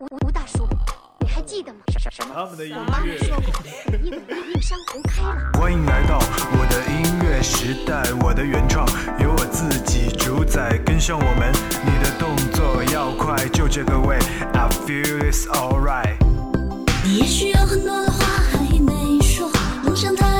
吴吴大叔，你还记得吗？我妈说过，一岭音乐山湖开了。欢迎来到我的音乐时代，我的原创由我自己主宰。跟上我们，你的动作要快，就这个位，I feel i t s alright。你也许有很多的话还没说，梦想太。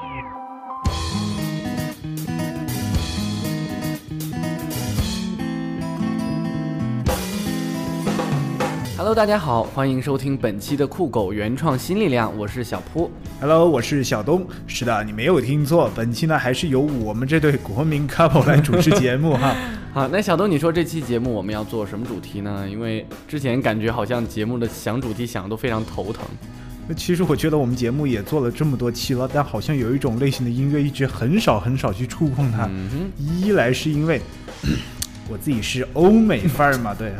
Hello，大家好，欢迎收听本期的酷狗原创新力量，我是小铺。Hello，我是小东。是的，你没有听错，本期呢还是由我们这对国民 couple 来主持节目 哈。好，那小东，你说这期节目我们要做什么主题呢？因为之前感觉好像节目的想主题想的都非常头疼。其实我觉得我们节目也做了这么多期了，但好像有一种类型的音乐一直很少很少去触碰它。一来是因为 我自己是欧美范儿嘛，对。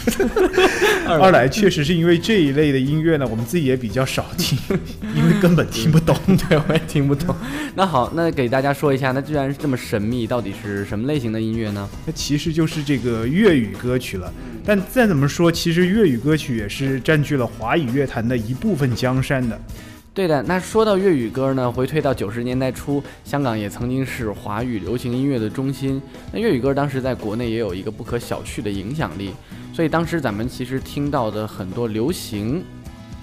二来确实是因为这一类的音乐呢，我们自己也比较少听，因为根本听不懂。对，我也听不懂。那好，那给大家说一下，那既然是这么神秘，到底是什么类型的音乐呢？那其实就是这个粤语歌曲了。但再怎么说，其实粤语歌曲也是占据了华语乐坛的一部分江山的。对的，那说到粤语歌呢，回退到九十年代初，香港也曾经是华语流行音乐的中心。那粤语歌当时在国内也有一个不可小觑的影响力，所以当时咱们其实听到的很多流行，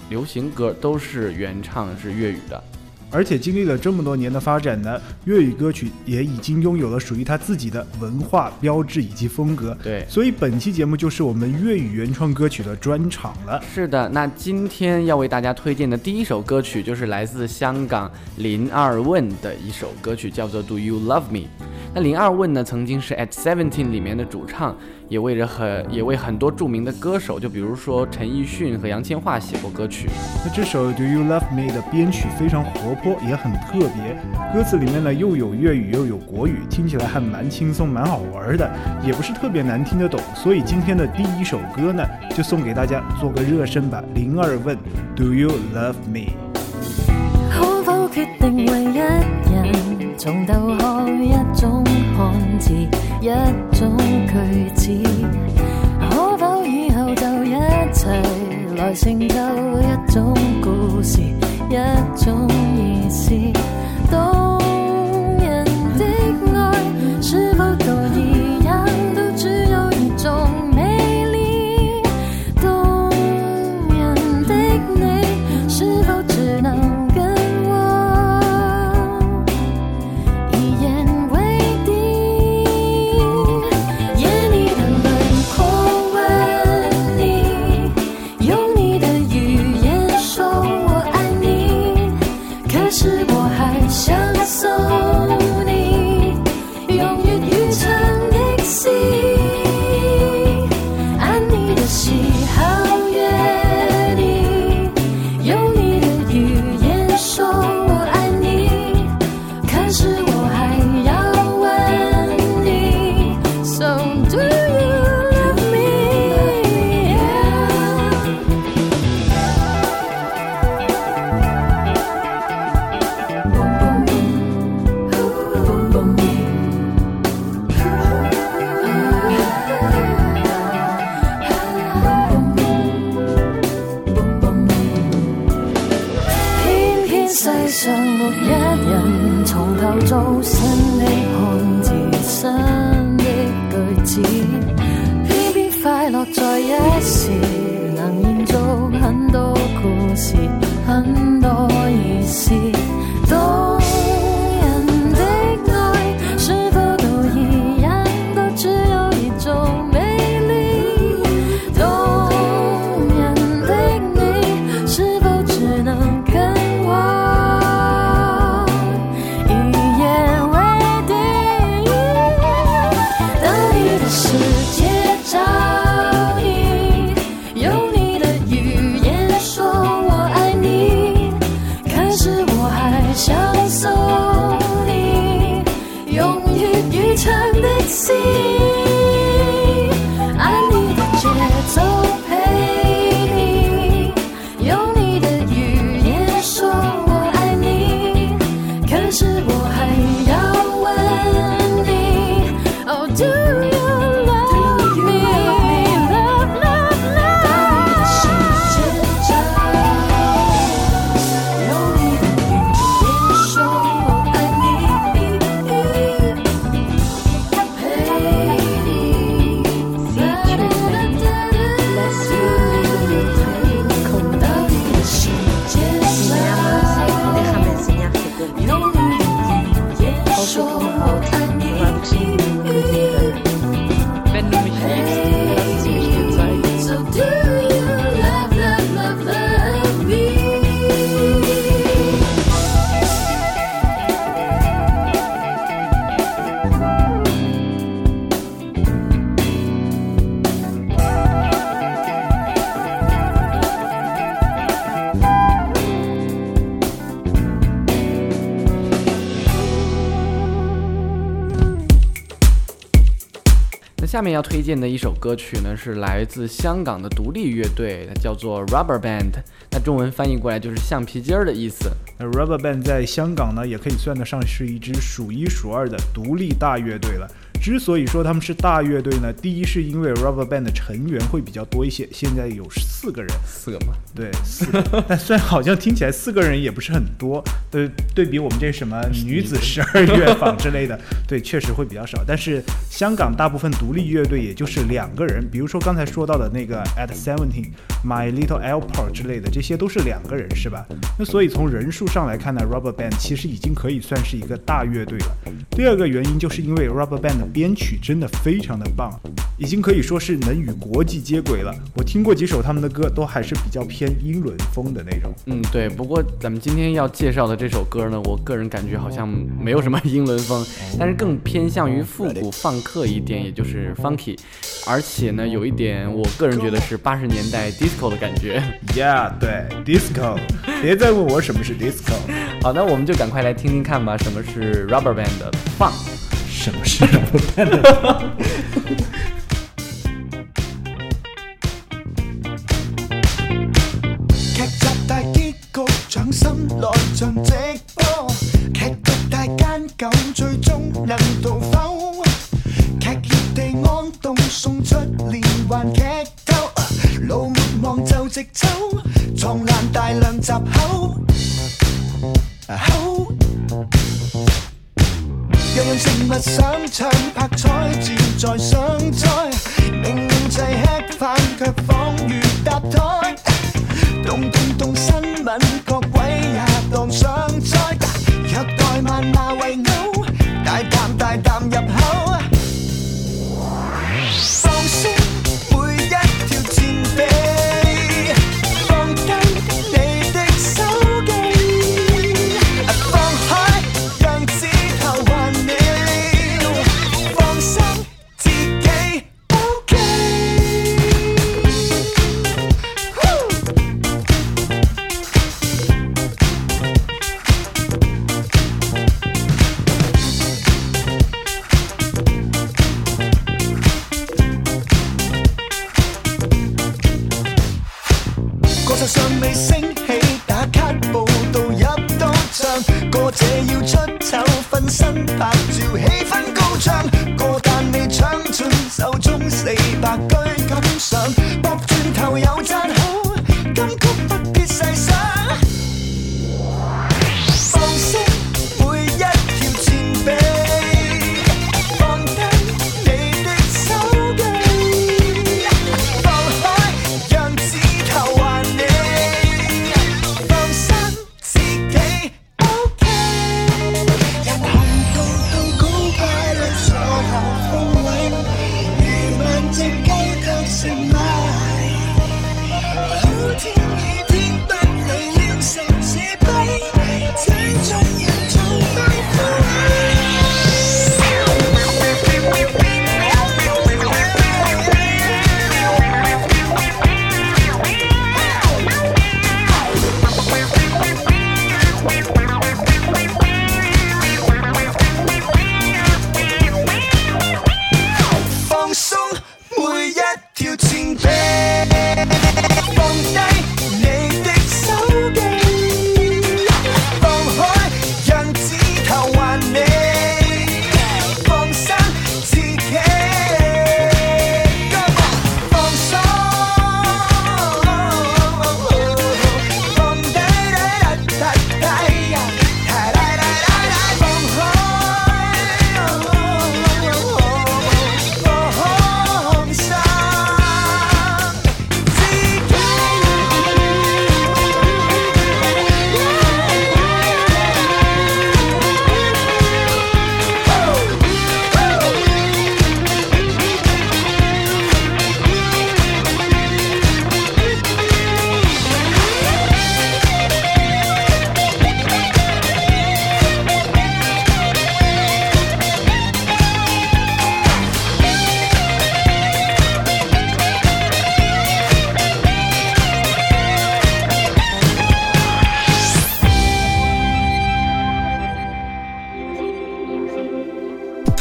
流行歌都是原唱是粤语的。而且经历了这么多年的发展呢，粤语歌曲也已经拥有了属于它自己的文化标志以及风格。对，所以本期节目就是我们粤语原创歌曲的专场了。是的，那今天要为大家推荐的第一首歌曲就是来自香港林二汶的一首歌曲，叫做《Do You Love Me》。那林二汶呢，曾经是 At Seventeen 里面的主唱。也为着很也为很多著名的歌手，就比如说陈奕迅和杨千嬅写过歌曲。那这首《Do You Love Me》的编曲非常活泼，也很特别。歌词里面呢又有粤语又有国语，听起来还蛮轻松、蛮好玩的，也不是特别难听得懂。所以今天的第一首歌呢，就送给大家做个热身吧。零二问：Do You Love Me？从头学一种汉字，一种句子，可否以后就一齐来成就一种故事，一种意思。下面要推荐的一首歌曲呢，是来自香港的独立乐队，它叫做 Rubber Band。那中文翻译过来就是“橡皮筋儿”的意思。那 Rubber Band 在香港呢，也可以算得上是一支数一数二的独立大乐队了。之所以说他们是大乐队呢，第一是因为 Rubber Band 的成员会比较多一些，现在有四个人，四个嘛，对，四。但虽然好像听起来四个人也不是很多，对，对比我们这什么女子十二乐坊之类的，对，确实会比较少。但是香港大部分独立乐队也就是两个人，比如说刚才说到的那个 At Seventeen、My Little Airport 之类的，这些都是两个人，是吧？那所以从人数上来看呢，Rubber Band 其实已经可以算是一个大乐队了。第二个原因就是因为 Rubber Band。编曲真的非常的棒，已经可以说是能与国际接轨了。我听过几首他们的歌，都还是比较偏英伦风的那种。嗯，对。不过咱们今天要介绍的这首歌呢，我个人感觉好像没有什么英伦风，但是更偏向于复古放克一点，也就是 funky。而且呢，有一点我个人觉得是八十年代 disco 的感觉。Yeah，对，disco。别再问我什么是 disco。好，那我们就赶快来听听看吧，什么是 Rubberband 的放。什么事？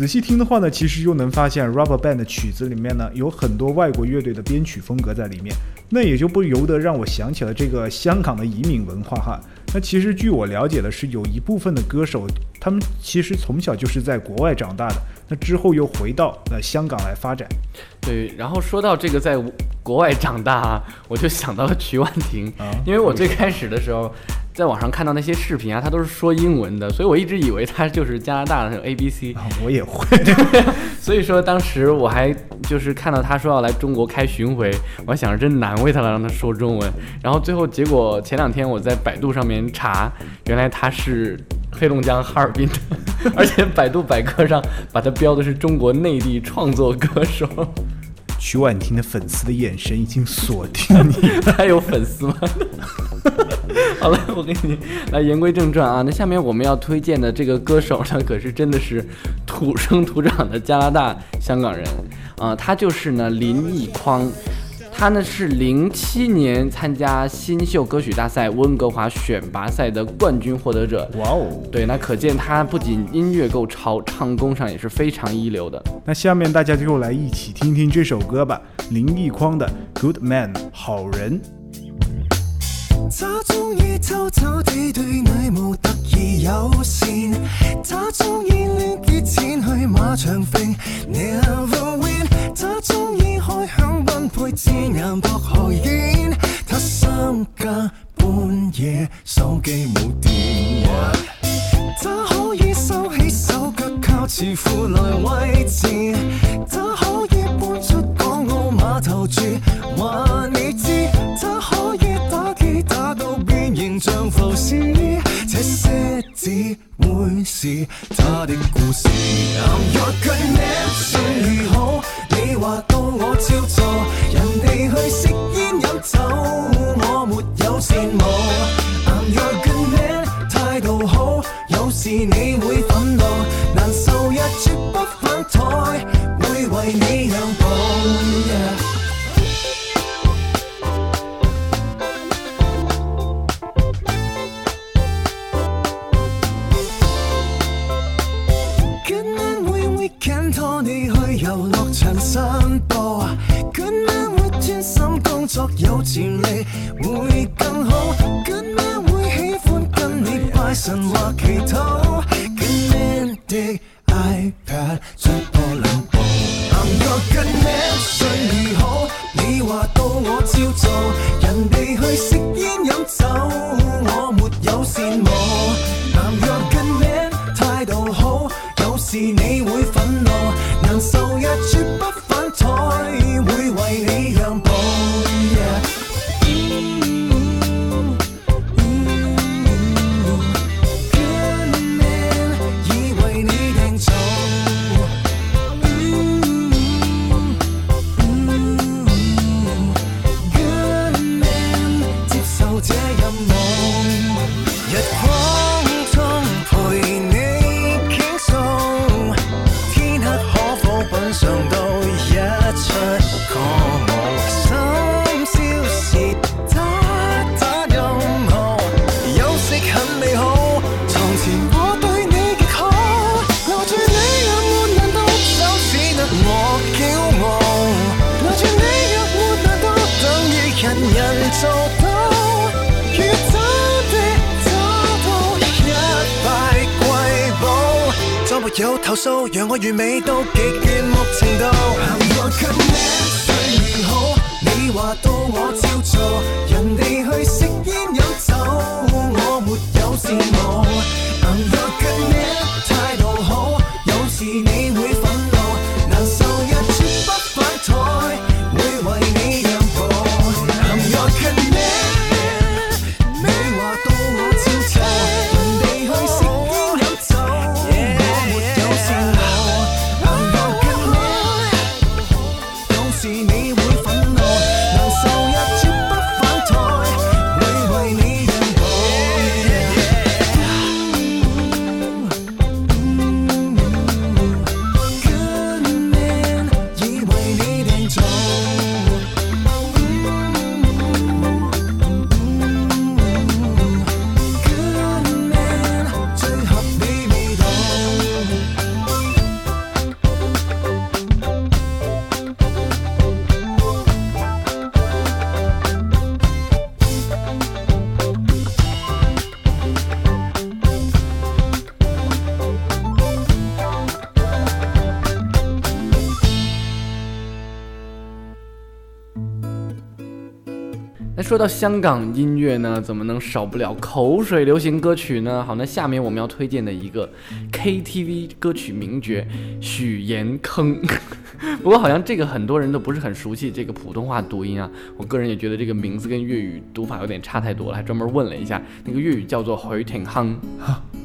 仔细听的话呢，其实又能发现 Rubber Band 的曲子里面呢，有很多外国乐队的编曲风格在里面。那也就不由得让我想起了这个香港的移民文化哈。那其实据我了解的是，有一部分的歌手。他们其实从小就是在国外长大的，那之后又回到呃香港来发展。对，然后说到这个在国外长大，我就想到了曲婉婷，因为我最开始的时候在网上看到那些视频啊，他都是说英文的，所以我一直以为他就是加拿大的 ABC。我也会，所以说当时我还就是看到他说要来中国开巡回，我还想真难为他了，让他说中文。然后最后结果前两天我在百度上面查，原来他是。黑龙江哈尔滨的，而且百度百科上把它标的是中国内地创作歌手。曲婉婷的粉丝的眼神已经锁定你，还有粉丝吗？好了，我给你来言归正传啊。那下面我们要推荐的这个歌手呢，可是真的是土生土长的加拿大香港人啊，他就是呢林奕匡。他呢是零七年参加新秀歌曲大赛温哥华选拔赛的冠军获得者。哇哦！对，那可见他不仅音乐够潮，唱功上也是非常一流的。那下面大家就来一起听听这首歌吧，林奕匡的《Good Man》好人。配字眼薄荷烟，他三更半夜手机冇电。怎可以收起手脚靠似父来位置？怎可以搬出港澳码头住，话你知，怎可以打机打到变形像浮尸，这些只会是他的故事。男人若没睡好。你话到我照做，人哋去食烟饮酒，我没有羡慕。你卷目程度，我却脸水好。你话到我照做，人哋去食烟饮酒，我没有羡慕。我却脸太。说到香港音乐呢，怎么能少不了口水流行歌曲呢？好，那下面我们要推荐的一个 K T V 歌曲名角许岩坑。不过好像这个很多人都不是很熟悉，这个普通话读音啊，我个人也觉得这个名字跟粤语读法有点差太多了。还专门问了一下，那个粤语叫做回听吭。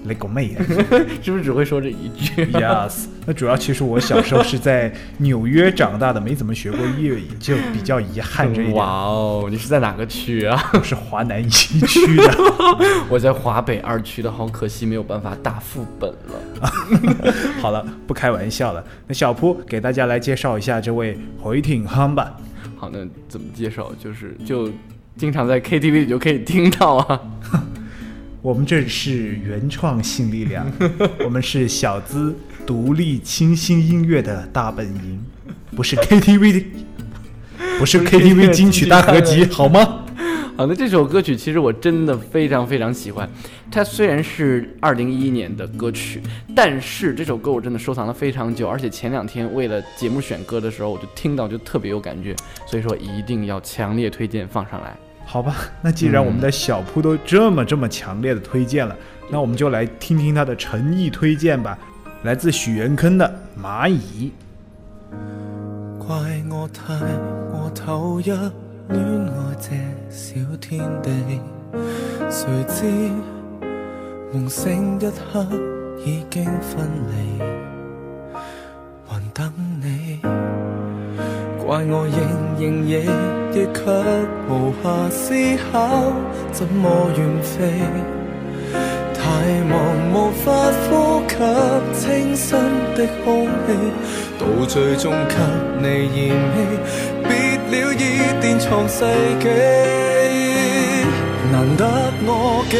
你个妹呀，是不是只会说这一句？Yes。那主要其实我小时候是在纽约长大的，没怎么学过粤语，就比较遗憾这一点。哇哦，你是在哪个？去啊，我 是华南一区的，我在华北二区的，好可惜没有办法打副本了。好了，不开玩笑了。那小铺给大家来介绍一下这位回听哈吧。好，那怎么介绍？就是就经常在 KTV 里就可以听到啊。我们这是原创性力量，我们是小资独立清新音乐的大本营，不是 KTV 的，不是 KTV 金曲大合集好吗？好的，这首歌曲其实我真的非常非常喜欢。它虽然是二零一一年的歌曲，但是这首歌我真的收藏了非常久，而且前两天为了节目选歌的时候，我就听到就特别有感觉，所以说一定要强烈推荐放上来。好吧，那既然我们的小铺都这么这么强烈的推荐了，那我们就来听听他的诚意推荐吧，来自许元坑的《蚂蚁》。怪我太恋爱这小天地，谁知梦醒一刻已经分离。还等你？怪我仍认夜夜却无暇思考，怎么远飞？太忙无法呼吸清新的空气，到最终给你嫌弃。了，意电藏世纪，难得我竟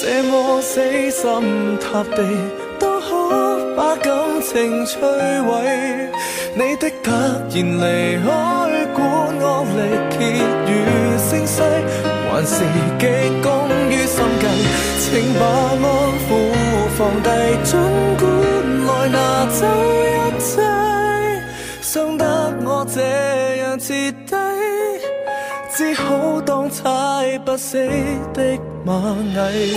这么死心塌地，都可把感情摧毁。你的突然离开，管我力竭与声势，还是极功于心计，请把安抚放低，尽管。彻底，只好当踩不死的蚂蚁。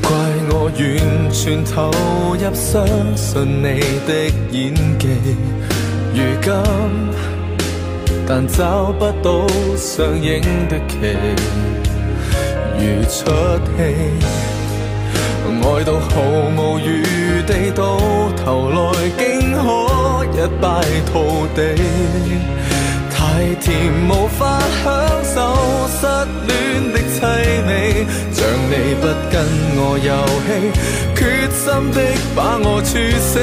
怪我完全投入，相信你的演技，如今。但找不到上映的期，如出戏。爱到毫无余地，到头来竟可一败涂地。太甜无法享受失恋的凄美，像你不跟我游戏，决心的把我处死。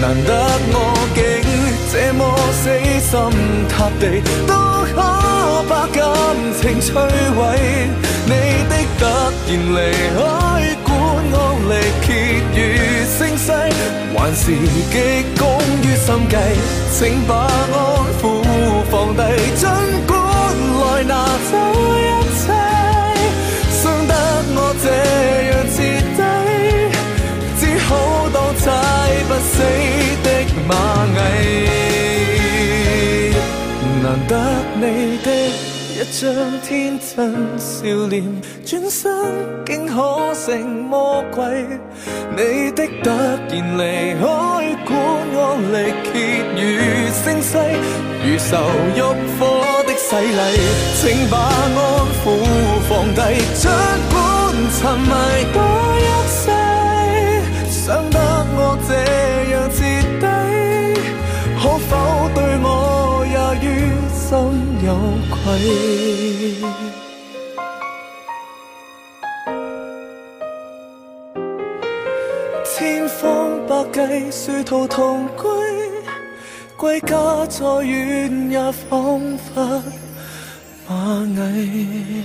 难得我。死心塌地，都可把感情摧毁。你的突然离开，管我力竭如声嘶，还是极功于心计。请把安抚放低，尽管来拿走一切，伤得我这样彻底，只好当踩不死的蚂蚁。难得你的一张天真笑脸，转身竟可成魔鬼。你的突然离开，管我力竭如声势，如愁欲火的洗礼，请把安抚放低，尽管沉迷。千荒百计，殊途同归，归家再远也仿佛蚂蚁。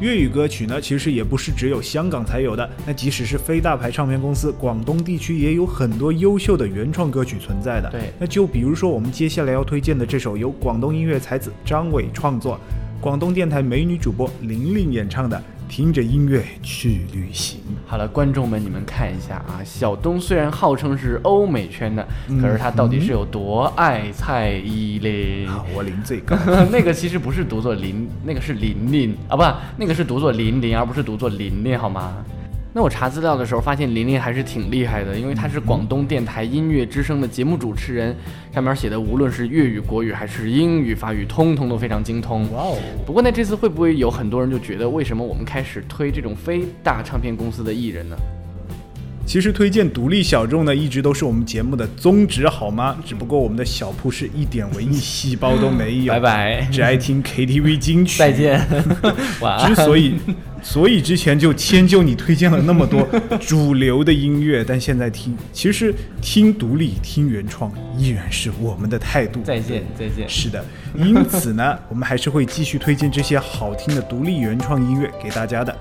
粤语歌曲呢，其实也不是只有香港才有的。那即使是非大牌唱片公司，广东地区也有很多优秀的原创歌曲存在的。对，那就比如说我们接下来要推荐的这首，由广东音乐才子张伟创作，广东电台美女主播玲玲演唱的。听着音乐去旅行。好了，观众们，你们看一下啊，小东虽然号称是欧美圈的，可是他到底是有多爱蔡依林？我林最高。那个其实不是读作林，那个是林林啊，不，那个是读作林林，而不是读作林林，好吗？那我查资料的时候发现，琳琳还是挺厉害的，因为她是广东电台音乐之声的节目主持人，上面写的无论是粤语、国语还是英语、法语，通通都非常精通。哇哦！不过那这次会不会有很多人就觉得，为什么我们开始推这种非大唱片公司的艺人呢？其实推荐独立小众呢，一直都是我们节目的宗旨，好吗？只不过我们的小铺是一点文艺细胞都没有，拜拜，只爱听 KTV 金曲。再见，晚安。之所以，所以之前就迁就你推荐了那么多 主流的音乐，但现在听，其实听独立、听原创依然是我们的态度。再见，再见。是的，因此呢，我们还是会继续推荐这些好听的独立原创音乐给大家的。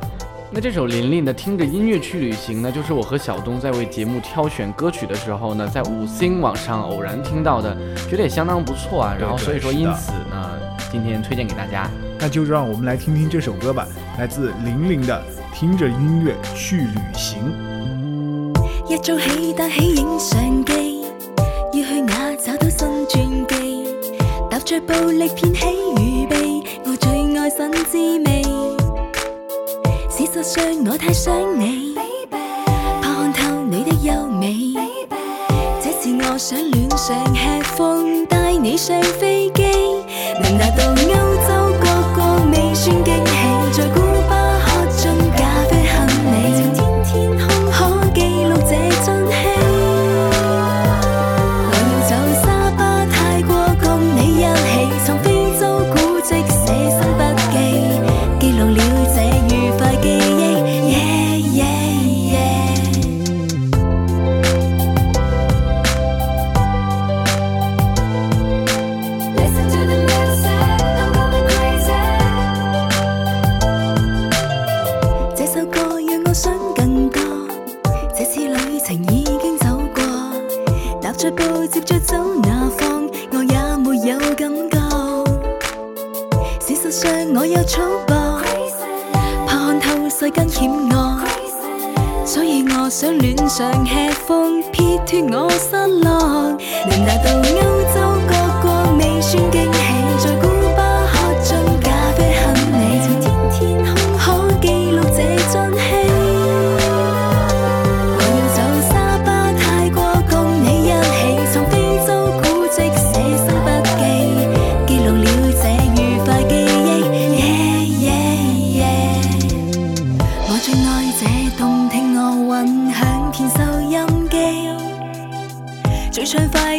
那这首林林的《听着音乐去旅行》呢，就是我和小东在为节目挑选歌曲的时候呢，在五星网上偶然听到的，觉得也相当不错啊。然后所以说，因此呢，今天推荐给大家。那就让我们来听听这首歌吧，来自林林的《听着音乐去旅行》。一早起得起影相机，要去哪找到新传记？踏着步力偏喜与悲，我最爱新滋味。多想我太想你，怕看透你的优美。这次我想恋上，吃风带你上飞机，能达到欧洲。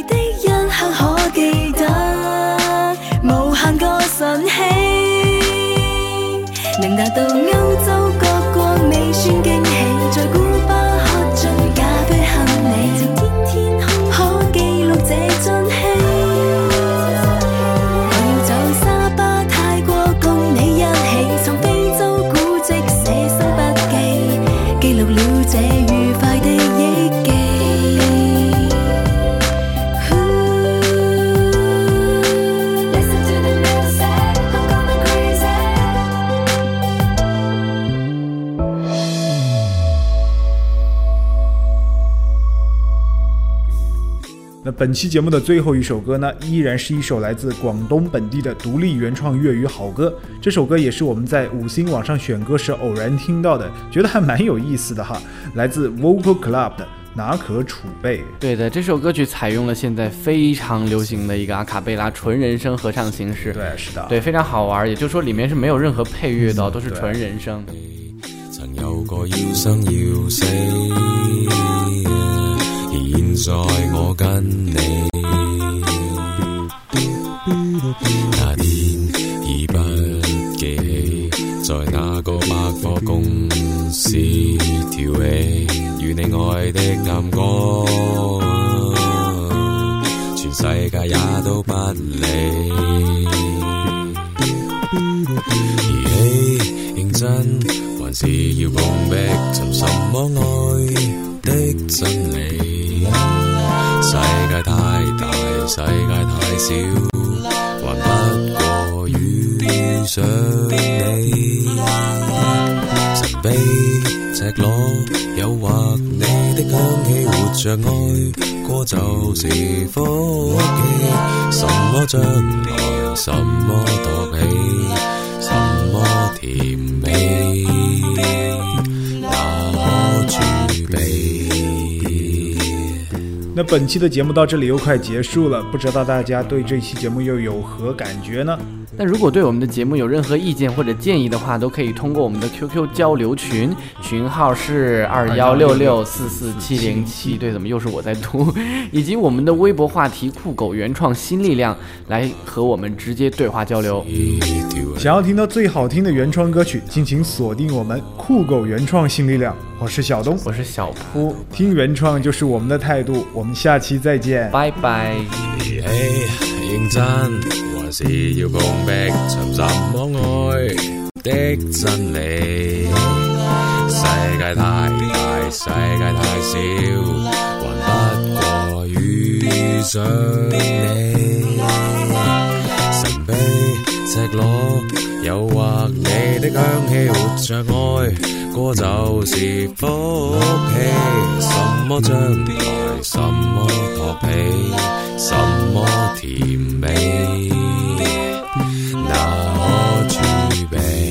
的一刻可记得，无限个神氣，能达到欧洲。本期节目的最后一首歌呢，依然是一首来自广东本地的独立原创粤语好歌。这首歌也是我们在五星网上选歌时偶然听到的，觉得还蛮有意思的哈。来自 Vocal Club 的《哪可储备》。对的，这首歌曲采用了现在非常流行的一个阿卡贝拉纯人声合唱形式。对，是的，对，非常好玩。也就是说，里面是没有任何配乐的，都是纯人声。曾有过在我跟你那天已不记，在那个百货公司条尾，与你爱的暗光，全世界也都不理。而你认真，还是要碰壁，寻什么爱的真理？世界太大，世界太少，还不过遇上你，神秘、赤裸、诱惑你的香气，活着爱过就是福气，什么将来，什么躲起，什么甜。那本期的节目到这里又快结束了，不知道大家对这期节目又有何感觉呢？那如果对我们的节目有任何意见或者建议的话，都可以通过我们的 QQ 交流群，群号是二幺六六四四七零七。对，怎么又是我在读？以及我们的微博话题酷狗原创新力量，来和我们直接对话交流。想要听到最好听的原创歌曲，敬请锁定我们酷狗原创新力量。我是小东，我是小铺，听原创就是我们的态度，我们下期再见，拜拜。世世界界太太大，不遇上你。诱惑你的香气，活着爱过就是福气。什么将来，什么托皮，什么甜美，那么具备。